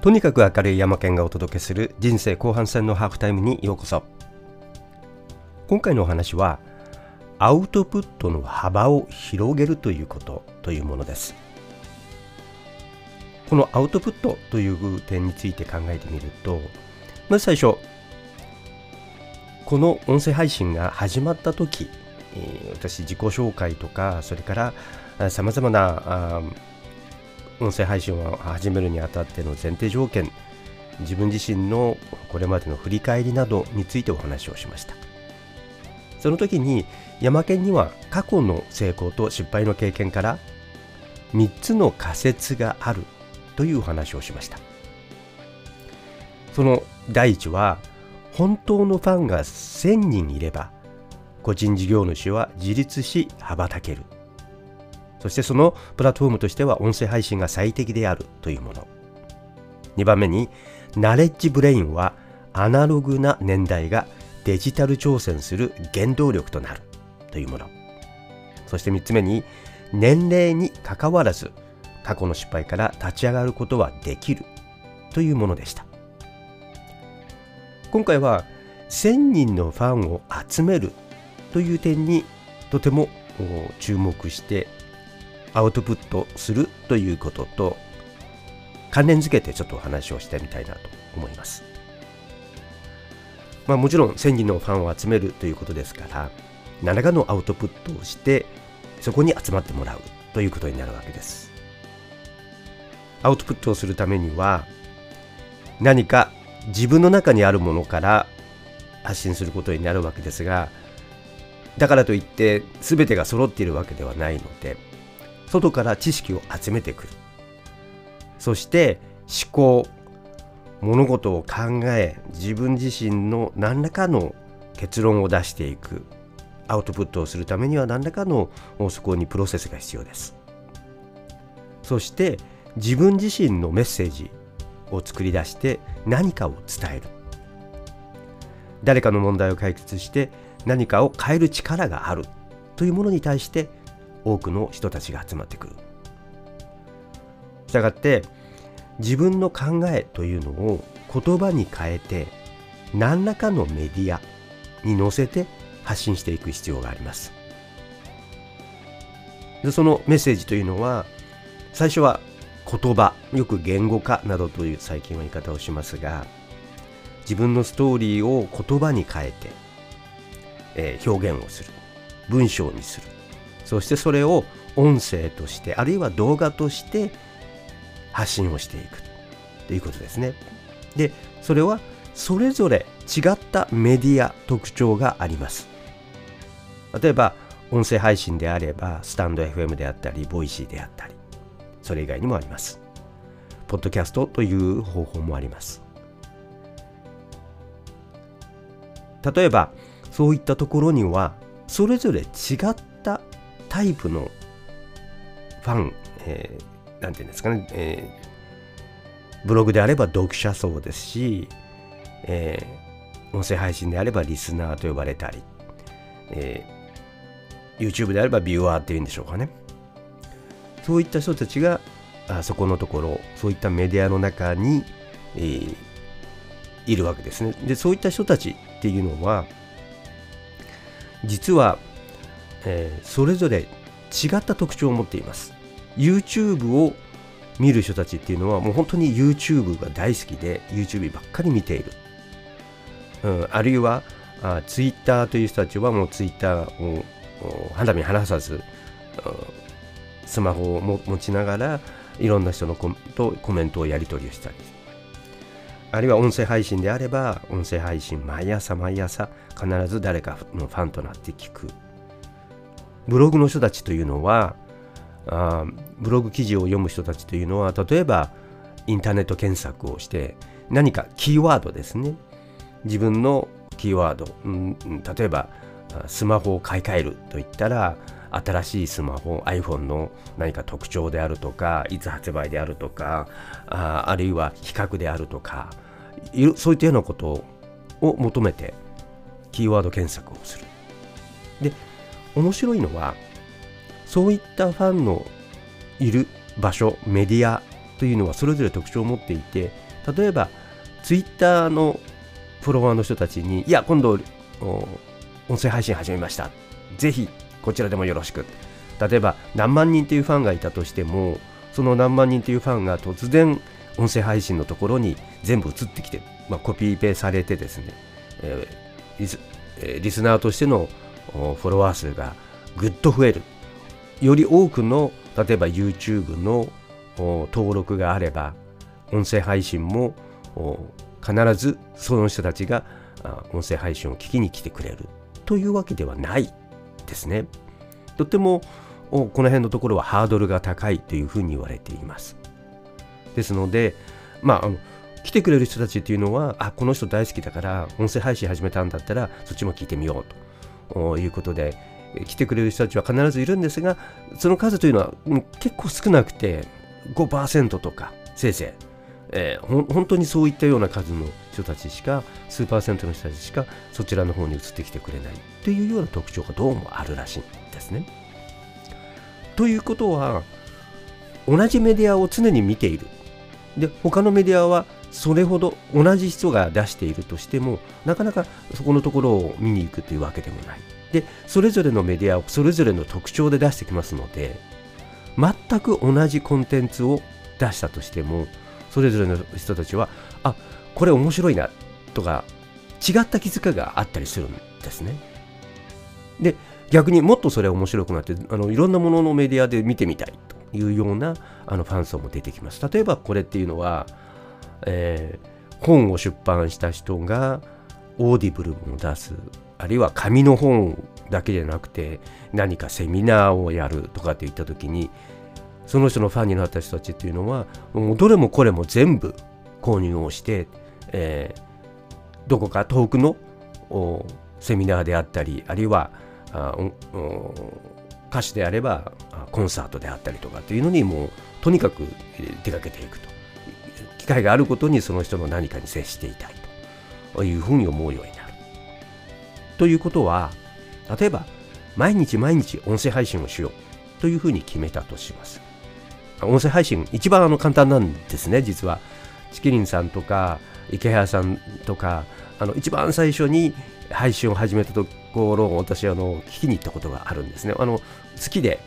とにかく明るい山県がお届けする人生後半戦のハーフタイムにようこそ。今回のお話はアウトプットの幅を広げるということというものです。このアウトプットという点について考えてみるとまず最初この音声配信が始まった時私自己紹介とかそれからさまざまな音声配信を始めるにあたっての前提条件自分自身のこれまでの振り返りなどについてお話をしました。その時に山県には過去の成功と失敗の経験から3つの仮説があるというお話をしました。その第一は本当のファンが1000人いれば個人事業主は自立し羽ばたける。そしてそのプラットフォームとしては音声配信が最適であるというもの。2番目にナレッジブレインはアナログな年代がデジタル挑戦する原動力となるというもの。そして3つ目に年齢にかかわらず過去の失敗から立ち上がることはできるというものでした。今回は1000人のファンを集めるという点にとても注目してアウトプットするということと関連づけてちょっとお話をしてみたいなと思います。まあ、もちろん1000人のファンを集めるということですから何らかのアウトプットをしてそこに集まってもらうということになるわけです。アウトプットをするためには何か自分の中にあるものから発信することになるわけですがだからといって全てが揃っているわけではないので外から知識を集めてくる。そして思考物事を考え自分自身の何らかの結論を出していく。アウトプットをするためには何らかのそこにプロセスが必要です。そして自分自身のメッセージを作り出して何かを伝える。誰かの問題を解決して何かを変える力があるというものに対して多くの人たちが集まってくる。したがって自分の考えというのを言葉に変えて何らかのメディアに載せて発信していく必要があります。でそのメッセージというのは最初は言葉よく言語化などという最近は言い方をしますが自分のストーリーを言葉に変えて、えー、表現をする文章にするそしてそれを音声としてあるいは動画として発信をしていくということですね。でそれはそれぞれ違ったメディア特徴があります。例えば音声配信であればスタンド FM であったり Voicy であったりそれ以外にもあります。ポッドキャストという方法もあります。例えばそういったところにはそれぞれ違ったタイプのファン、えー、なんていうんですかね、えー、ブログであれば読者層ですし、えー、音声配信であればリスナーと呼ばれたり、えー、YouTube であればビューアーっていうんでしょうかね。そういった人たちがあそこのところ、そういったメディアの中に、えー、いるわけですね。で、そういった人たちっていうのは、実はえー、それぞれ違った特徴を持っています。YouTube を見る人たちっていうのはもう本当に YouTube が大好きで YouTube ばっかり見ている、うん、あるいはあ Twitter という人たちはもう Twitter を肌身離さずスマホを持ちながらいろんな人のコとコメントをやり取りをしたり。あるいは音声配信であれば音声配信毎朝毎朝必ず誰かのファンとなって聞く。ブログの人たちというのはあブログ記事を読む人たちというのは例えばインターネット検索をして何かキーワードですね。自分のキーワード、うん、例えばスマホを買い替えるといったら新しいスマホ iPhone の何か特徴であるとかいつ発売であるとかああるいは比較であるとかそういったようなことを求めてキーワード検索をする。面白いのはそういったファンのいる場所メディアというのはそれぞれ特徴を持っていて例えばツイッターのフォロワーの人たちにいや今度音声配信始めました。ぜひこちらでもよろしく。例えば何万人というファンがいたとしてもその何万人というファンが突然音声配信のところに全部移ってきて、まあ、コピーペされてですね、えー、リスえー、リスナーとしてのフォロワー数がぐっと増えるより多くの例えば YouTube の登録があれば音声配信も必ずその人たちが音声配信を聞きに来てくれるというわけではないですね。とてもこの辺のところはハードルが高いというふうに言われています。ですので、まあ、来てくれる人たちっていうのは、あ、この人大好きだから音声配信始めたんだったらそっちも聞いてみようということで、来てくれる人たちは必ずいるんですが、その数というのは結構少なくて5%とか、せいぜいえー、本当にそういったような数の人たちしか数パーセントの人たちしかそちらの方に移ってきてくれないというような特徴がどうもあるらしいんですね。ということは同じメディアを常に見ている。で他のメディアはそれほど同じ人が出しているとしてもなかなかそこのところを見に行くというわけでもない。でそれぞれのメディアをそれぞれの特徴で出してきますので全く同じコンテンツを出したとしてもそれぞれの人たちはあこれ面白いなとか違った気づきがあったりするんですね。で逆にもっとそれ面白くなってあのいろんなもののメディアで見てみたいというようなあのファン層も出てきます。例えばこれっていうのは、えー、本を出版した人が Audible を出すあるいは紙の本だけじゃなくて何かセミナーをやるとかっていった時にその人のファンになった人たちっていうのはもうどれもこれも全部購入をして、えー、どこか遠くのセミナーであったりあるいはあ歌手であればコンサートであったりとかっていうのにもうとにかく出かけていくと。会があることにその人の何かに接していたいというふうに思うようになる。ということは例えば毎日毎日音声配信をしようというふうに決めたとします。音声配信、一番あの簡単なんですね、実は。チキリンさんとか、池原さんとか、あの一番最初に配信を始めたところ私あの聞きに行ったことがあるんですね。あの好きで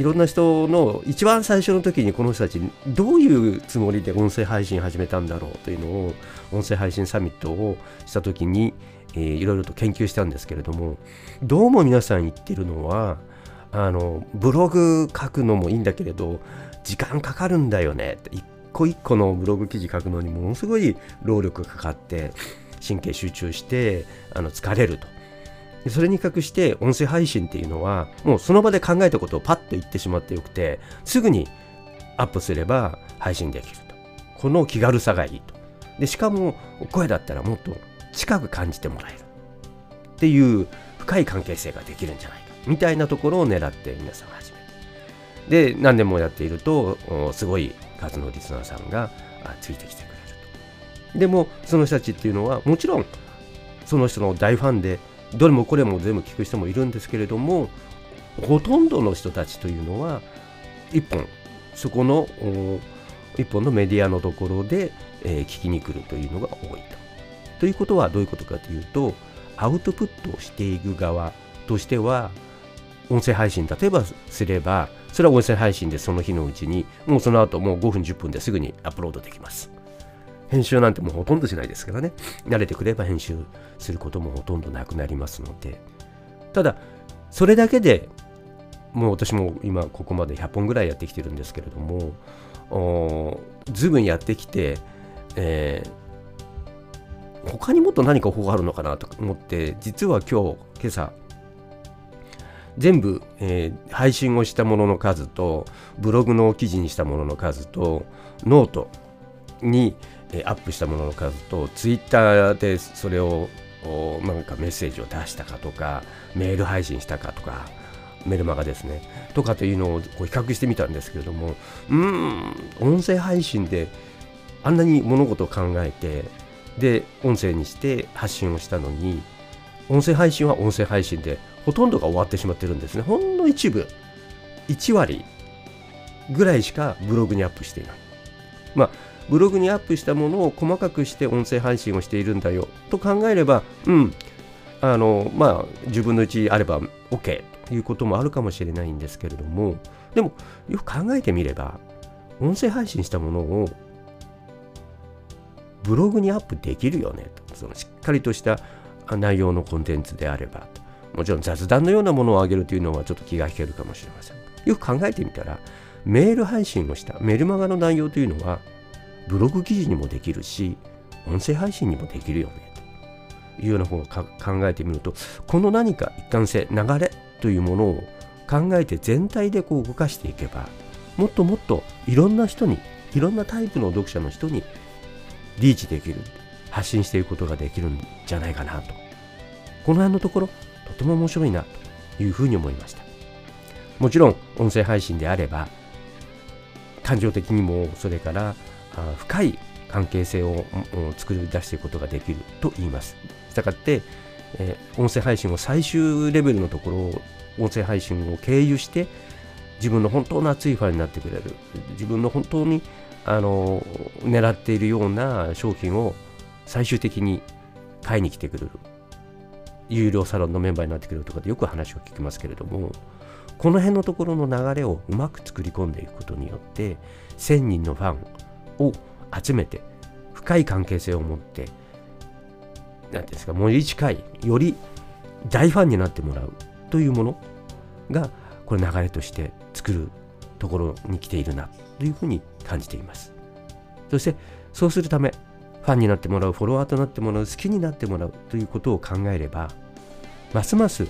いろんな人の一番最初の時にこの人たちどういうつもりで音声配信始めたんだろうというのを音声配信サミットをした時に、えー、いろいろと研究したんですけれどもどうも皆さん言ってるのはあのブログ書くのもいいんだけれど時間かかるんだよねって一個一個のブログ記事書くのにものすごい労力がかかって神経集中してあの疲れると。それに比較して音声配信っていうのはもうその場で考えたことをパッと言ってしまってよくてすぐにアップすれば配信できると。この気軽さがいいと。でしかも声だったらもっと近く感じてもらえる。っていう深い関係性ができるんじゃないか。みたいなところを狙って皆さん始めで何年もやっているとすごい数のリスナーさんがついてきてくれると。でもその人たちっていうのはもちろんその人の大ファンでどれもこれも全部聞く人もいるんですけれどもほとんどの人たちというのは一本そこの一本のメディアのところで、え、聞きに来るというのが多いと。ということはどういうことかというとアウトプットをしていく側としては音声配信例えばすればそれは音声配信でその日のうちにもうその後もう5分10分ですぐにアップロードできます編集なんてもうほとんどしないですからね。慣れてくれば編集することもほとんどなくなりますので。ただそれだけでもう私も今ここまで100本ぐらいやってきてるんですけれども随分やってきて、えー、他にもっと何か方法あるのかなと思って実は今日今朝全部、えー、配信をしたものの数とブログの記事にしたものの数とノートに、アップしたものの数とツイッターでそれをなんかメッセージを出したかとかメール配信したかとかメルマガですねとかというのをこう比較してみたんですけれどもうん音声配信であんなに物事を考えてで音声にして発信をしたのに音声配信は音声配信でほとんどが終わってしまってるんですね。ほんの一部、1割ぐらいしかブログにアップしていない。まあ、ブログにアップしたものを細かくして音声配信をしているんだよ。と考えればうん。あのまあ10分の1あれば OK ということもあるかもしれないんですけれども。でもよく考えてみれば音声配信したものをブログにアップできるよね。とそのしっかりとした内容のコンテンツであれば。もちろん雑談のようなものを上げるというのはちょっと気が引けるかもしれません。よく考えてみたらメール配信をしたメルマガの内容というのはブログ記事にもできるし音声配信にもできるよね。というような方を考えてみるとこの何か一貫性流れというものを考えて全体でこう動かしていけばもっともっといろんな人にいろんなタイプの読者の人にリーチできる発信していくことができるんじゃないかなと。この辺のところとても面白いなというふうに思いました。もちろん音声配信であれば感情的にもそれから深い関係性を作り出していくことができると言います。したがって、えー、音声配信を最終レベルのところを音声配信を経由して自分の本当の熱いファンになってくれる。自分の本当にあの狙っているような商品を最終的に買いに来てくれる。有料サロンのメンバーになってくれるとかでよく話を聞きますけれどもこの辺のところの流れをうまく作り込んでいくことによって1000人のファンを集めて深い関係性を持って何ですかより近いより大ファンになってもらうというものがこれ流れとして作るところに来ているなというふうに感じています。そしてそうするためファンになってもらうフォロワーとなってもらう好きになってもらうということを考えればますます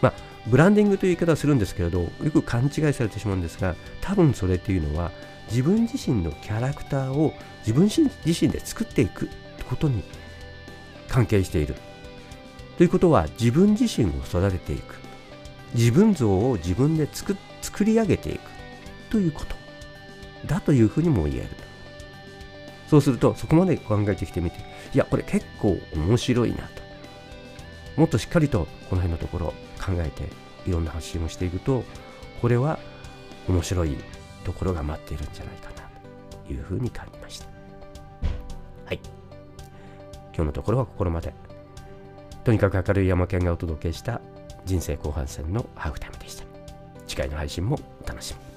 まあブランディングという言い方をするんですけれどよく勘違いされてしまうんですが多分それっていうのは自分自身のキャラクターを自分自身で作っていくことに関係している。ということは自分自身を育てていく。自分像を自分で作作り上げていく。ということ。だというふうにも言える。そうするとそこまで考えてきてみていやこれ結構面白いなと。もっとしっかりとこの辺のところ考えていろんな発信をしていくとこれは面白いところが待っているんじゃないかなというふうに感じました。はい。今日のところはここまで。とにかく明るい山県がお届けした人生後半戦のハーフタイムでした。次回の配信もお楽しみ